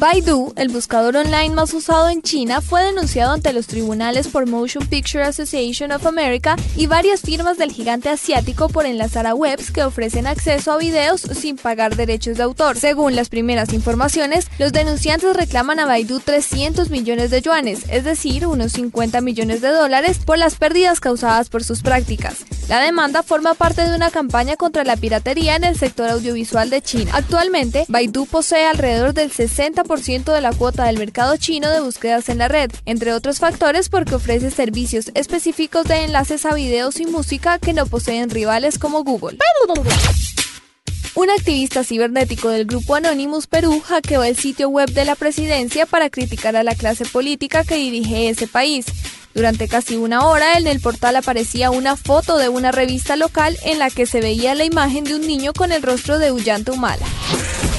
Baidu, el buscador online más usado en China, fue denunciado ante los tribunales por Motion Picture Association of America y varias firmas del gigante asiático por enlazar a webs que ofrecen acceso a videos sin pagar derechos de autor. Según las primeras informaciones, los denunciantes reclaman a Baidu 300 millones de yuanes, es decir, unos 50 millones de dólares, por las pérdidas causadas por sus prácticas. La demanda forma parte de una campaña contra la piratería en el sector audiovisual de China. Actualmente, Baidu posee alrededor del 60% de la cuota del mercado chino de búsquedas en la red, entre otros factores porque ofrece servicios específicos de enlaces a videos y música que no poseen rivales como Google. Un activista cibernético del grupo Anonymous Perú hackeó el sitio web de la presidencia para criticar a la clase política que dirige ese país. Durante casi una hora en el portal aparecía una foto de una revista local en la que se veía la imagen de un niño con el rostro de Ullanta Humala.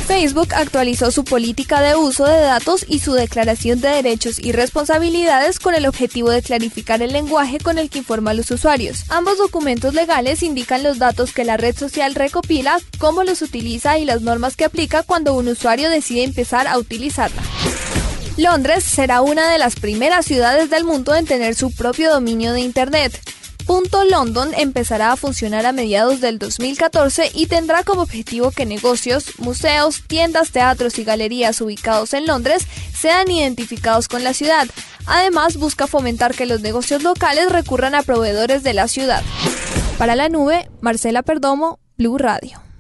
Facebook actualizó su política de uso de datos y su declaración de derechos y responsabilidades con el objetivo de clarificar el lenguaje con el que informa a los usuarios. Ambos documentos legales indican los datos que la red social recopila, cómo los utiliza y las normas que aplica cuando un usuario decide empezar a utilizarla. Londres será una de las primeras ciudades del mundo en tener su propio dominio de Internet. Punto London empezará a funcionar a mediados del 2014 y tendrá como objetivo que negocios, museos, tiendas, teatros y galerías ubicados en Londres sean identificados con la ciudad. Además, busca fomentar que los negocios locales recurran a proveedores de la ciudad. Para la nube, Marcela Perdomo, Blue Radio.